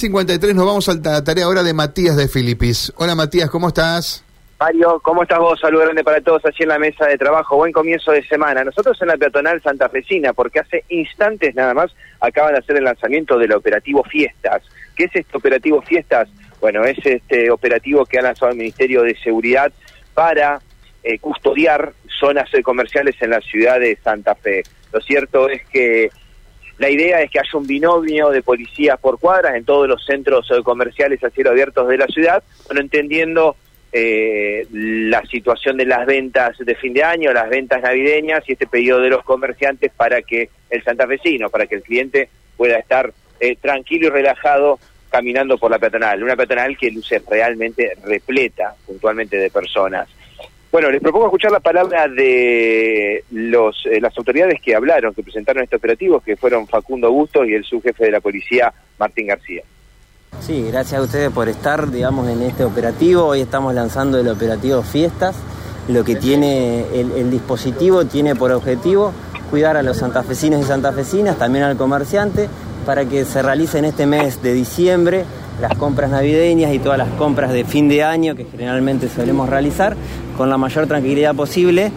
53 nos vamos a la tarea ahora de Matías de Filipis. Hola Matías, ¿cómo estás? Mario, ¿cómo estás vos? Saludo grande para todos aquí en la mesa de trabajo. Buen comienzo de semana. Nosotros en la peatonal Santa Fecina, porque hace instantes nada más acaban de hacer el lanzamiento del operativo Fiestas. ¿Qué es este operativo Fiestas? Bueno, es este operativo que ha lanzado el Ministerio de Seguridad para eh, custodiar zonas comerciales en la ciudad de Santa Fe. Lo cierto es que la idea es que haya un binomio de policías por cuadras en todos los centros eh, comerciales a cielo abiertos de la ciudad, entendiendo eh, la situación de las ventas de fin de año, las ventas navideñas y este pedido de los comerciantes para que el santafesino, para que el cliente pueda estar eh, tranquilo y relajado caminando por la peatonal, una peatonal que luce realmente repleta puntualmente de personas. Bueno, les propongo escuchar la palabra de eh, las autoridades que hablaron, que presentaron este operativo, que fueron Facundo Bustos y el subjefe de la policía, Martín García. Sí, gracias a ustedes por estar, digamos, en este operativo. Hoy estamos lanzando el operativo Fiestas. Lo que tiene el, dispositivo tiene por objetivo cuidar a los santafesinos y santafesinas, también al comerciante, para que se realice en este mes de diciembre las compras navideñas y todas las compras de fin de año que generalmente solemos realizar con la mayor tranquilidad posible,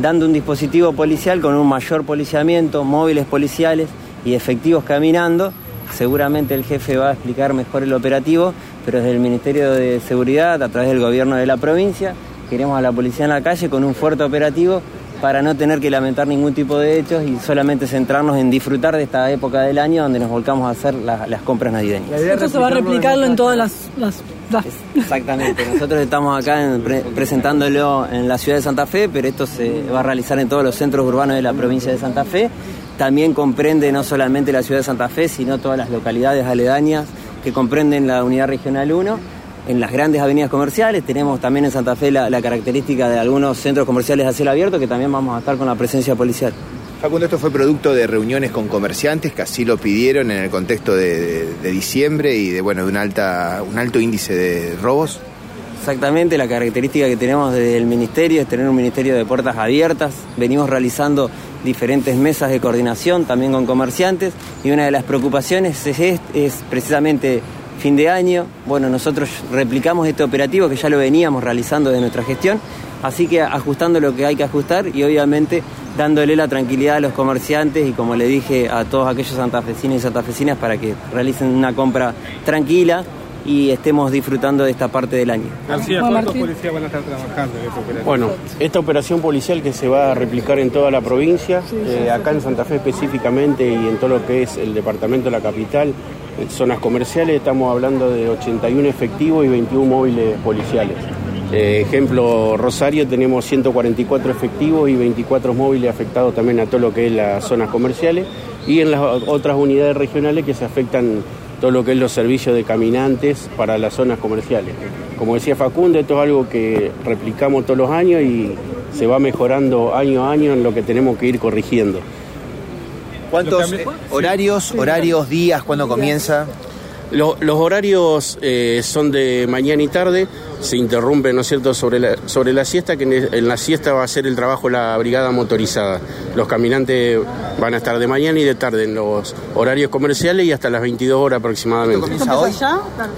dando un dispositivo policial con un mayor policiamiento, móviles policiales y efectivos caminando. Seguramente el jefe va a explicar mejor el operativo, pero desde el Ministerio de Seguridad, a través del gobierno de la provincia, queremos a la policía en la calle con un fuerte operativo para no tener que lamentar ningún tipo de hechos y solamente centrarnos en disfrutar de esta época del año donde nos volcamos a hacer la, las compras navideñas. Esto se va a replicarlo en todas las... las, las... Exactamente, nosotros estamos acá en, pre, presentándolo en la ciudad de Santa Fe, pero esto se va a realizar en todos los centros urbanos de la provincia de Santa Fe. También comprende no solamente la ciudad de Santa Fe, sino todas las localidades aledañas que comprenden la unidad regional 1 en las grandes avenidas comerciales. Tenemos también en Santa Fe la, la, característica de algunos centros comerciales a cielo abierto que también vamos a estar con la presencia policial. Facundo, esto fue producto de reuniones con comerciantes que así lo pidieron en el contexto de, de, de diciembre y de bueno de un alta un alto índice de robos. Exactamente, la característica que tenemos desde el ministerio es tener un ministerio de puertas abiertas. Venimos realizando diferentes mesas de coordinación también con comerciantes y una de las preocupaciones es, es, es precisamente fin de año. Bueno, nosotros replicamos este operativo que ya lo veníamos realizando de nuestra gestión, así que ajustando lo que hay que ajustar y obviamente dándole la tranquilidad a los comerciantes y como le dije a todos aquellos santafesinos y santafesinas para que realicen una compra tranquila y estemos disfrutando de esta parte del año. García, ¿cuántos policías van a estar trabajando en esta operación? Bueno, esta operación policial que se va a replicar en toda la provincia, eh, acá en Santa Fe específicamente y en todo lo que es el departamento de la capital, zonas comerciales, estamos hablando de 81 efectivos y 21 móviles policiales. Eh, ejemplo, Rosario tenemos 144 efectivos y 24 móviles afectados también a todo lo que es las zonas comerciales y en las otras unidades regionales que se afectan todo lo que es los servicios de caminantes para las zonas comerciales. Como decía Facundo, esto es algo que replicamos todos los años y se va mejorando año a año en lo que tenemos que ir corrigiendo. ¿Cuántos horarios, horarios, días, cuándo comienza? Los, los horarios eh, son de mañana y tarde, se interrumpen, ¿no es cierto?, sobre la, sobre la siesta, que en la siesta va a ser el trabajo la brigada motorizada. Los caminantes van a estar de mañana y de tarde en los horarios comerciales y hasta las 22 horas aproximadamente. ¿Comienza hoy?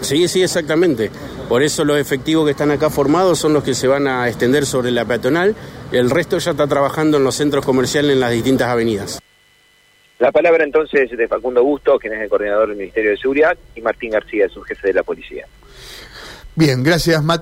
Sí, sí, exactamente. Por eso los efectivos que están acá formados son los que se van a extender sobre la peatonal. El resto ya está trabajando en los centros comerciales en las distintas avenidas. La palabra entonces de Facundo Busto, quien es el coordinador del Ministerio de Seguridad, y Martín García, su jefe de la policía. Bien, gracias, Matt.